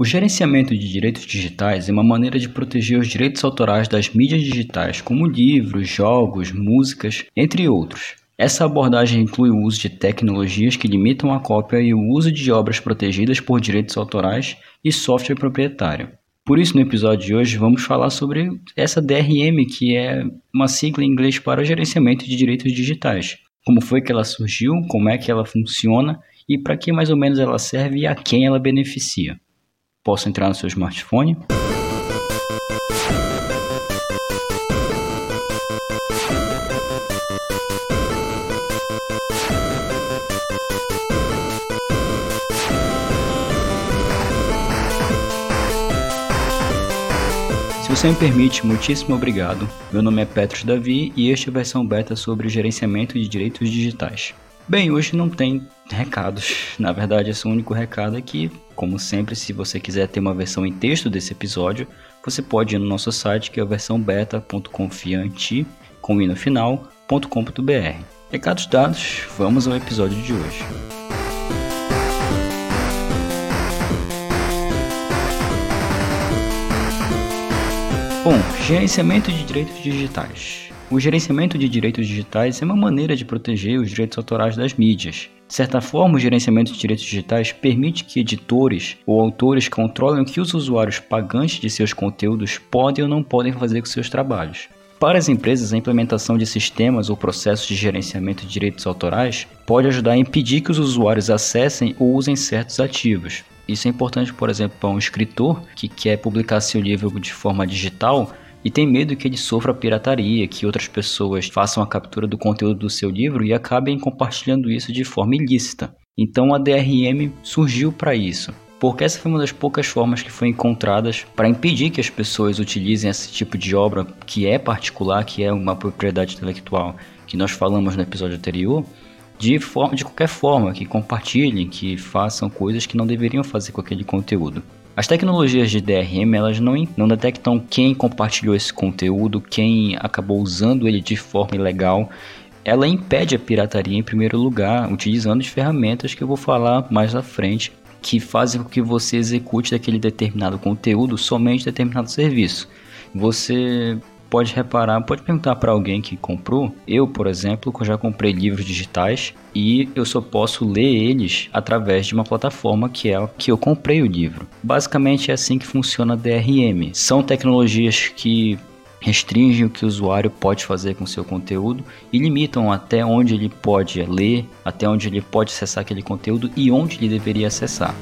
O gerenciamento de direitos digitais é uma maneira de proteger os direitos autorais das mídias digitais, como livros, jogos, músicas, entre outros. Essa abordagem inclui o uso de tecnologias que limitam a cópia e o uso de obras protegidas por direitos autorais e software proprietário. Por isso, no episódio de hoje, vamos falar sobre essa DRM, que é uma sigla em inglês para gerenciamento de direitos digitais. Como foi que ela surgiu, como é que ela funciona e para que mais ou menos ela serve e a quem ela beneficia. Posso entrar no seu smartphone? Se você me permite, muitíssimo obrigado. Meu nome é Petros Davi e este é a versão beta sobre gerenciamento de direitos digitais. Bem, hoje não tem recados. Na verdade, esse único recado é que, como sempre, se você quiser ter uma versão em texto desse episódio, você pode ir no nosso site que é a versão beta.confiante com i no final.com.br. Recados dados, vamos ao episódio de hoje. Bom, gerenciamento de direitos digitais. O gerenciamento de direitos digitais é uma maneira de proteger os direitos autorais das mídias. De certa forma, o gerenciamento de direitos digitais permite que editores ou autores controlem o que os usuários pagantes de seus conteúdos podem ou não podem fazer com seus trabalhos. Para as empresas, a implementação de sistemas ou processos de gerenciamento de direitos autorais pode ajudar a impedir que os usuários acessem ou usem certos ativos. Isso é importante, por exemplo, para um escritor que quer publicar seu livro de forma digital e tem medo que ele sofra pirataria, que outras pessoas façam a captura do conteúdo do seu livro e acabem compartilhando isso de forma ilícita. Então a DRM surgiu para isso, porque essa foi uma das poucas formas que foram encontradas para impedir que as pessoas utilizem esse tipo de obra que é particular, que é uma propriedade intelectual, que nós falamos no episódio anterior, de, forma, de qualquer forma, que compartilhem, que façam coisas que não deveriam fazer com aquele conteúdo. As tecnologias de DRM elas não, não detectam quem compartilhou esse conteúdo, quem acabou usando ele de forma ilegal. Ela impede a pirataria em primeiro lugar, utilizando as ferramentas que eu vou falar mais à frente, que fazem com que você execute aquele determinado conteúdo somente determinado serviço. Você pode reparar, pode perguntar para alguém que comprou. Eu, por exemplo, já comprei livros digitais e eu só posso ler eles através de uma plataforma que é a que eu comprei o livro. Basicamente é assim que funciona a DRM. São tecnologias que restringem o que o usuário pode fazer com seu conteúdo e limitam até onde ele pode ler, até onde ele pode acessar aquele conteúdo e onde ele deveria acessar.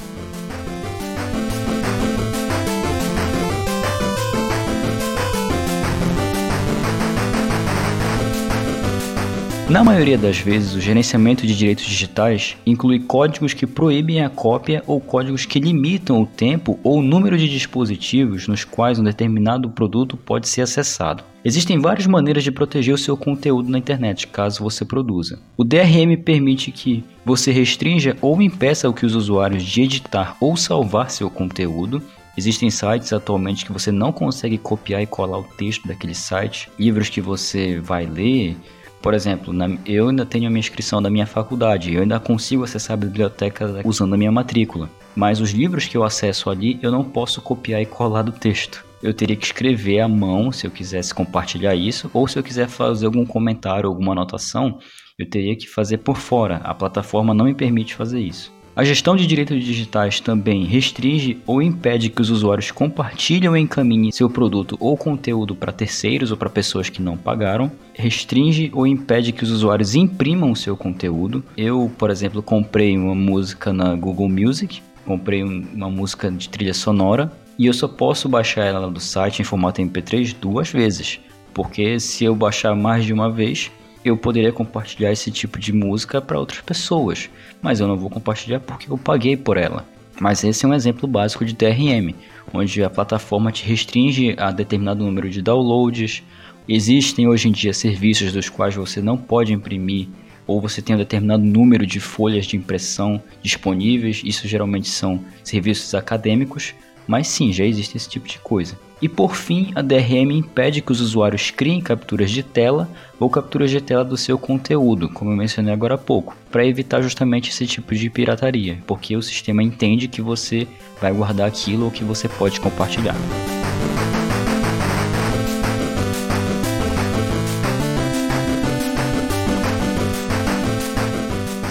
Na maioria das vezes, o gerenciamento de direitos digitais inclui códigos que proíbem a cópia ou códigos que limitam o tempo ou o número de dispositivos nos quais um determinado produto pode ser acessado. Existem várias maneiras de proteger o seu conteúdo na internet, caso você produza. O DRM permite que você restrinja ou impeça o que os usuários de editar ou salvar seu conteúdo, Existem sites atualmente que você não consegue copiar e colar o texto daquele site, livros que você vai ler, por exemplo, na, eu ainda tenho a minha inscrição da minha faculdade, eu ainda consigo acessar a biblioteca usando a minha matrícula, mas os livros que eu acesso ali eu não posso copiar e colar do texto. Eu teria que escrever à mão se eu quisesse compartilhar isso, ou se eu quiser fazer algum comentário, alguma anotação, eu teria que fazer por fora. A plataforma não me permite fazer isso. A gestão de direitos digitais também restringe ou impede que os usuários compartilhem ou encaminhem seu produto ou conteúdo para terceiros ou para pessoas que não pagaram. Restringe ou impede que os usuários imprimam seu conteúdo. Eu, por exemplo, comprei uma música na Google Music, comprei uma música de trilha sonora e eu só posso baixar ela do site em formato MP3 duas vezes, porque se eu baixar mais de uma vez, eu poderia compartilhar esse tipo de música para outras pessoas, mas eu não vou compartilhar porque eu paguei por ela. Mas esse é um exemplo básico de DRM, onde a plataforma te restringe a determinado número de downloads. Existem hoje em dia serviços dos quais você não pode imprimir ou você tem um determinado número de folhas de impressão disponíveis. Isso geralmente são serviços acadêmicos, Mas sim, já existe esse tipo de coisa. E por fim, a DRM impede que os usuários criem capturas de tela ou capturas de tela do seu conteúdo, como eu mencionei agora há pouco, para evitar justamente esse tipo de pirataria, porque o sistema entende que você vai guardar aquilo ou que você pode compartilhar.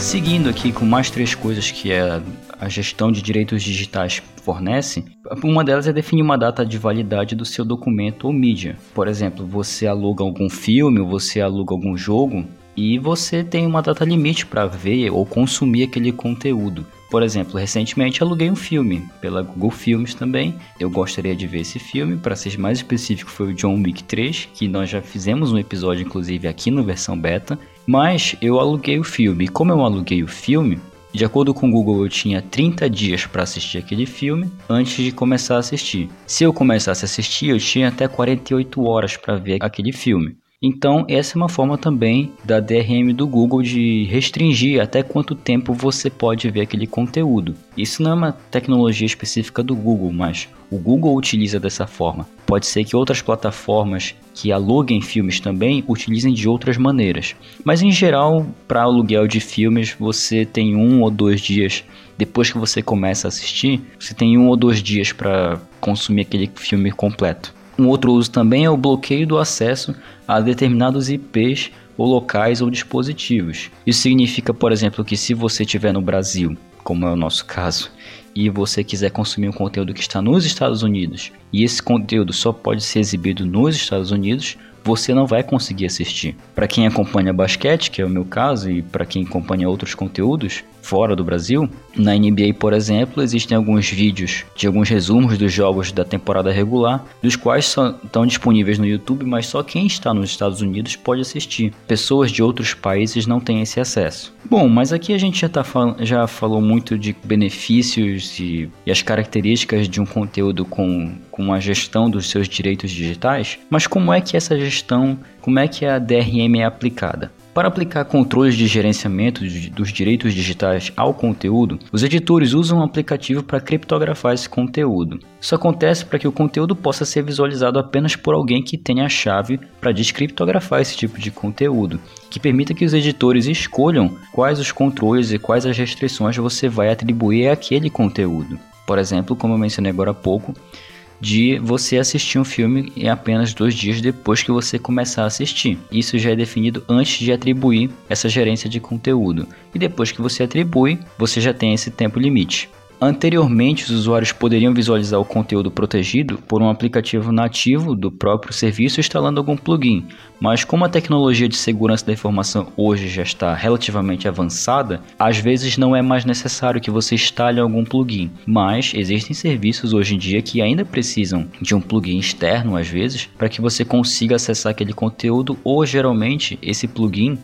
Seguindo aqui com mais três coisas que é a gestão de direitos digitais fornece, uma delas é definir uma data de validade do seu documento ou mídia. Por exemplo, você aluga algum filme você aluga algum jogo e você tem uma data limite para ver ou consumir aquele conteúdo. Por exemplo, recentemente aluguei um filme pela Google Filmes também. Eu gostaria de ver esse filme, para ser mais específico, foi o John Wick 3, que nós já fizemos um episódio inclusive aqui no versão beta. Mas eu aluguei o filme. E como eu aluguei o filme, de acordo com o Google, eu tinha 30 dias para assistir aquele filme antes de começar a assistir. Se eu começasse a assistir, eu tinha até 48 horas para ver aquele filme. Então, essa é uma forma também da DRM do Google de restringir até quanto tempo você pode ver aquele conteúdo. Isso não é uma tecnologia específica do Google, mas o Google utiliza dessa forma. Pode ser que outras plataformas que aluguem filmes também utilizem de outras maneiras. Mas em geral, para aluguel de filmes, você tem um ou dois dias depois que você começa a assistir, você tem um ou dois dias para consumir aquele filme completo. Um outro uso também é o bloqueio do acesso a determinados IPs ou locais ou dispositivos. Isso significa, por exemplo, que se você estiver no Brasil, como é o nosso caso, e você quiser consumir um conteúdo que está nos Estados Unidos, e esse conteúdo só pode ser exibido nos Estados Unidos, você não vai conseguir assistir. Para quem acompanha basquete, que é o meu caso, e para quem acompanha outros conteúdos, fora do Brasil. Na NBA, por exemplo, existem alguns vídeos de alguns resumos dos jogos da temporada regular, dos quais só estão disponíveis no YouTube, mas só quem está nos Estados Unidos pode assistir. Pessoas de outros países não têm esse acesso. Bom, mas aqui a gente já, tá já falou muito de benefícios e, e as características de um conteúdo com, com a gestão dos seus direitos digitais, mas como é que essa gestão, como é que a DRM é aplicada? Para aplicar controles de gerenciamento dos direitos digitais ao conteúdo, os editores usam um aplicativo para criptografar esse conteúdo. Isso acontece para que o conteúdo possa ser visualizado apenas por alguém que tenha a chave para descriptografar esse tipo de conteúdo, que permita que os editores escolham quais os controles e quais as restrições você vai atribuir àquele conteúdo. Por exemplo, como eu mencionei agora há pouco, de você assistir um filme em apenas dois dias depois que você começar a assistir. Isso já é definido antes de atribuir essa gerência de conteúdo. E depois que você atribui, você já tem esse tempo limite. Anteriormente, os usuários poderiam visualizar o conteúdo protegido por um aplicativo nativo do próprio serviço instalando algum plugin, mas como a tecnologia de segurança da informação hoje já está relativamente avançada, às vezes não é mais necessário que você instale algum plugin, mas existem serviços hoje em dia que ainda precisam de um plugin externo às vezes para que você consiga acessar aquele conteúdo ou geralmente esse plugin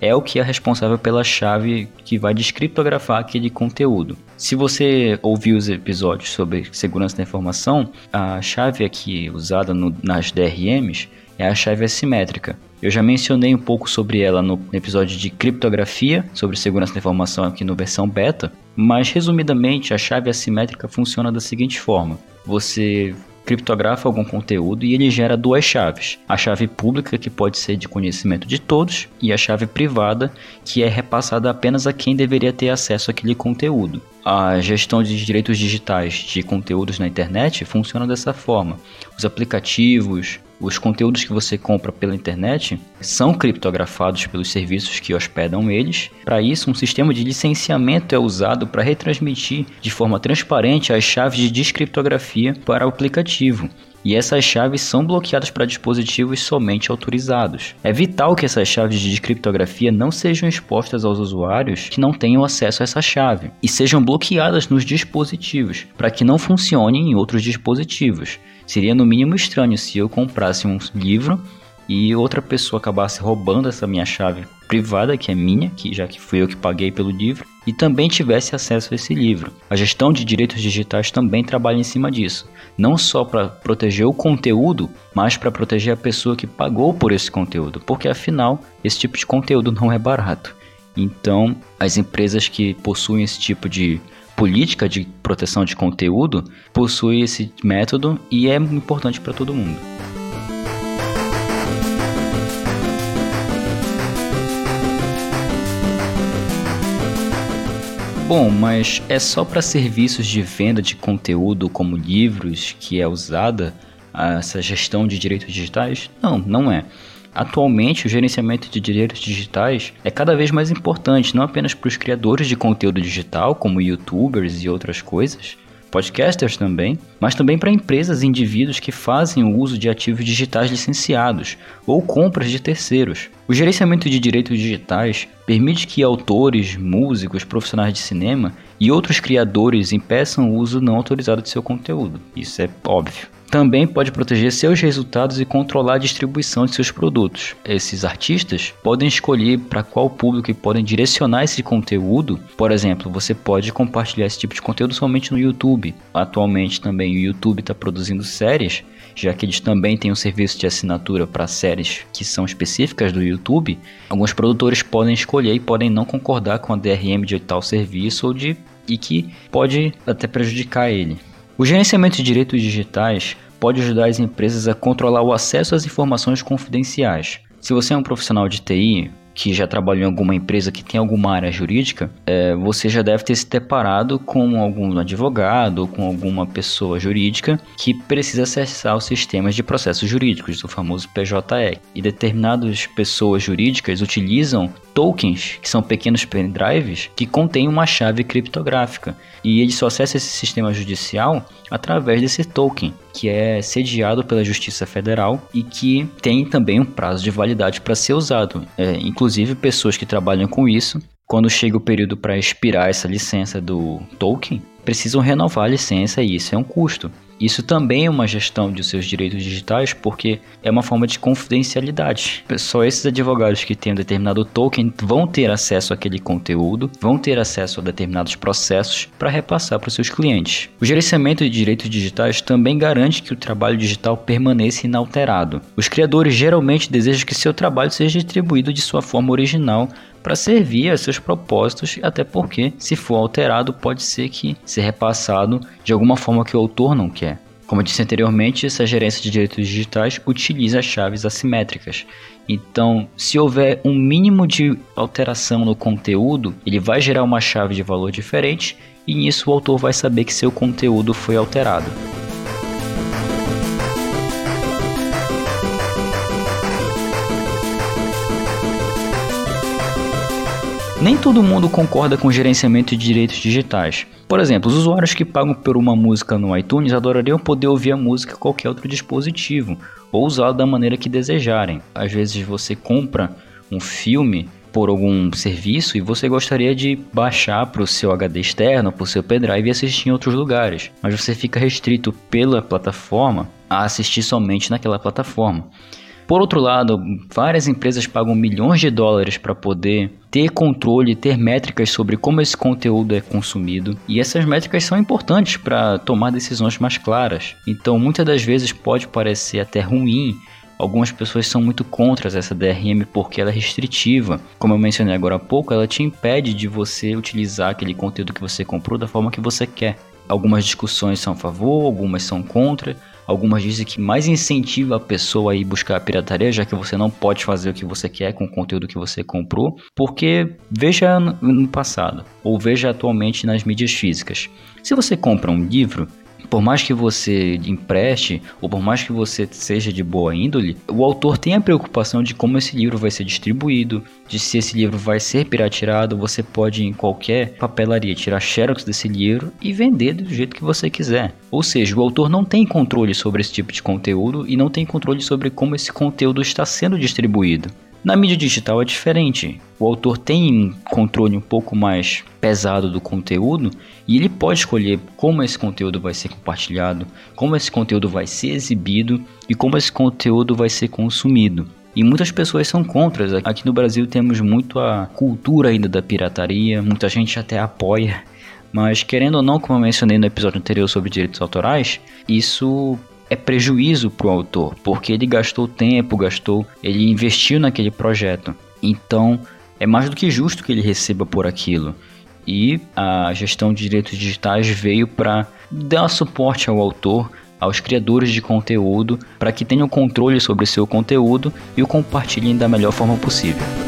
é o que é responsável pela chave que vai descriptografar aquele conteúdo. Se você ouviu os episódios sobre segurança da informação, a chave aqui usada no, nas DRMs é a chave assimétrica. Eu já mencionei um pouco sobre ela no episódio de criptografia, sobre segurança da informação aqui no versão beta, mas resumidamente a chave assimétrica funciona da seguinte forma: você criptografa algum conteúdo e ele gera duas chaves. A chave pública, que pode ser de conhecimento de todos, e a chave privada, que é repassada apenas a quem deveria ter acesso àquele conteúdo. A gestão de direitos digitais de conteúdos na internet funciona dessa forma. Os aplicativos, os conteúdos que você compra pela internet são criptografados pelos serviços que hospedam eles. Para isso, um sistema de licenciamento é usado para retransmitir de forma transparente as chaves de descriptografia para o aplicativo e essas chaves são bloqueadas para dispositivos somente autorizados. É vital que essas chaves de criptografia não sejam expostas aos usuários que não tenham acesso a essa chave e sejam bloqueadas nos dispositivos para que não funcionem em outros dispositivos. Seria no mínimo estranho se eu comprasse um livro e outra pessoa acabasse roubando essa minha chave privada, que é minha, que já que fui eu que paguei pelo livro, e também tivesse acesso a esse livro. A gestão de direitos digitais também trabalha em cima disso, não só para proteger o conteúdo, mas para proteger a pessoa que pagou por esse conteúdo, porque afinal esse tipo de conteúdo não é barato. Então, as empresas que possuem esse tipo de política de proteção de conteúdo possui esse método e é importante para todo mundo. Bom, mas é só para serviços de venda de conteúdo como livros que é usada essa gestão de direitos digitais? Não, não é. Atualmente, o gerenciamento de direitos digitais é cada vez mais importante, não apenas para os criadores de conteúdo digital, como youtubers e outras coisas, podcasters também, mas também para empresas e indivíduos que fazem o uso de ativos digitais licenciados ou compras de terceiros. O gerenciamento de direitos digitais permite que autores, músicos, profissionais de cinema e outros criadores impeçam o uso não autorizado de seu conteúdo. Isso é óbvio também pode proteger seus resultados e controlar a distribuição de seus produtos. Esses artistas podem escolher para qual público e podem direcionar esse conteúdo. Por exemplo, você pode compartilhar esse tipo de conteúdo somente no YouTube. Atualmente também o YouTube está produzindo séries, já que eles também têm um serviço de assinatura para séries que são específicas do YouTube. Alguns produtores podem escolher e podem não concordar com a DRM de tal serviço ou de e que pode até prejudicar ele. O gerenciamento de direitos digitais pode ajudar as empresas a controlar o acesso às informações confidenciais. Se você é um profissional de TI, que já trabalhou em alguma empresa que tem alguma área jurídica, é, você já deve ter se deparado com algum advogado ou com alguma pessoa jurídica que precisa acessar os sistemas de processos jurídicos, o famoso PJE. E determinadas pessoas jurídicas utilizam tokens, que são pequenos pendrives, que contêm uma chave criptográfica. E eles só acessam esse sistema judicial através desse token, que é sediado pela Justiça Federal e que tem também um prazo de validade para ser usado. É, inclusive, pessoas que trabalham com isso, quando chega o período para expirar essa licença do token, precisam renovar a licença e isso é um custo. Isso também é uma gestão de seus direitos digitais porque é uma forma de confidencialidade. Só esses advogados que têm um determinado token vão ter acesso àquele conteúdo, vão ter acesso a determinados processos para repassar para os seus clientes. O gerenciamento de direitos digitais também garante que o trabalho digital permaneça inalterado. Os criadores geralmente desejam que seu trabalho seja distribuído de sua forma original para servir a seus propósitos, até porque, se for alterado, pode ser que ser repassado de alguma forma que o autor não quer. Como eu disse anteriormente, essa gerência de direitos digitais utiliza chaves assimétricas. Então, se houver um mínimo de alteração no conteúdo, ele vai gerar uma chave de valor diferente e nisso o autor vai saber que seu conteúdo foi alterado. Nem todo mundo concorda com o gerenciamento de direitos digitais. Por exemplo, os usuários que pagam por uma música no iTunes adorariam poder ouvir a música em qualquer outro dispositivo ou usá-la da maneira que desejarem. Às vezes você compra um filme por algum serviço e você gostaria de baixar para o seu HD externo, para o seu pendrive e assistir em outros lugares, mas você fica restrito pela plataforma a assistir somente naquela plataforma. Por outro lado, várias empresas pagam milhões de dólares para poder ter controle, ter métricas sobre como esse conteúdo é consumido, e essas métricas são importantes para tomar decisões mais claras. Então, muitas das vezes pode parecer até ruim Algumas pessoas são muito contra essa DRM porque ela é restritiva. Como eu mencionei agora há pouco, ela te impede de você utilizar aquele conteúdo que você comprou da forma que você quer. Algumas discussões são a favor, algumas são contra. Algumas dizem que mais incentiva a pessoa a ir buscar a pirataria, já que você não pode fazer o que você quer com o conteúdo que você comprou, porque veja no passado, ou veja atualmente nas mídias físicas. Se você compra um livro, por mais que você empreste, ou por mais que você seja de boa índole, o autor tem a preocupação de como esse livro vai ser distribuído, de se esse livro vai ser pirateado. Você pode em qualquer papelaria tirar xerox desse livro e vender do jeito que você quiser. Ou seja, o autor não tem controle sobre esse tipo de conteúdo e não tem controle sobre como esse conteúdo está sendo distribuído. Na mídia digital é diferente. O autor tem um controle um pouco mais pesado do conteúdo e ele pode escolher como esse conteúdo vai ser compartilhado, como esse conteúdo vai ser exibido e como esse conteúdo vai ser consumido. E muitas pessoas são contra. Aqui no Brasil temos muito a cultura ainda da pirataria, muita gente até apoia. Mas querendo ou não, como eu mencionei no episódio anterior sobre direitos autorais, isso é prejuízo para o autor, porque ele gastou tempo, gastou, ele investiu naquele projeto. Então, é mais do que justo que ele receba por aquilo. e a gestão de direitos digitais veio para dar suporte ao autor, aos criadores de conteúdo, para que tenham controle sobre seu conteúdo e o compartilhem da melhor forma possível.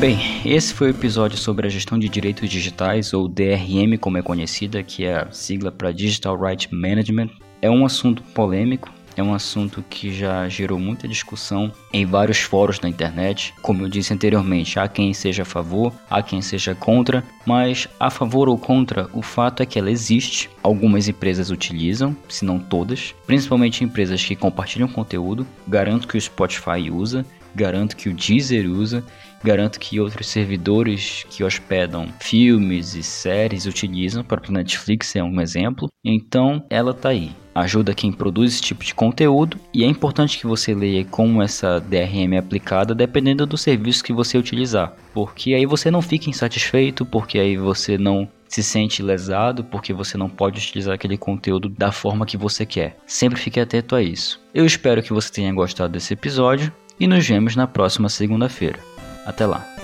Bem, esse foi o episódio sobre a gestão de direitos digitais, ou DRM como é conhecida, que é a sigla para Digital Rights Management. É um assunto polêmico, é um assunto que já gerou muita discussão em vários fóruns da internet. Como eu disse anteriormente, há quem seja a favor, há quem seja contra, mas a favor ou contra, o fato é que ela existe. Algumas empresas utilizam, se não todas, principalmente empresas que compartilham conteúdo. Garanto que o Spotify usa, garanto que o Deezer usa Garanto que outros servidores que hospedam filmes e séries utilizam, o Netflix é um exemplo. Então, ela tá aí. Ajuda quem produz esse tipo de conteúdo e é importante que você leia como essa DRM é aplicada dependendo do serviço que você utilizar, porque aí você não fica insatisfeito, porque aí você não se sente lesado porque você não pode utilizar aquele conteúdo da forma que você quer. Sempre fique atento a isso. Eu espero que você tenha gostado desse episódio e nos vemos na próxima segunda-feira. Até lá!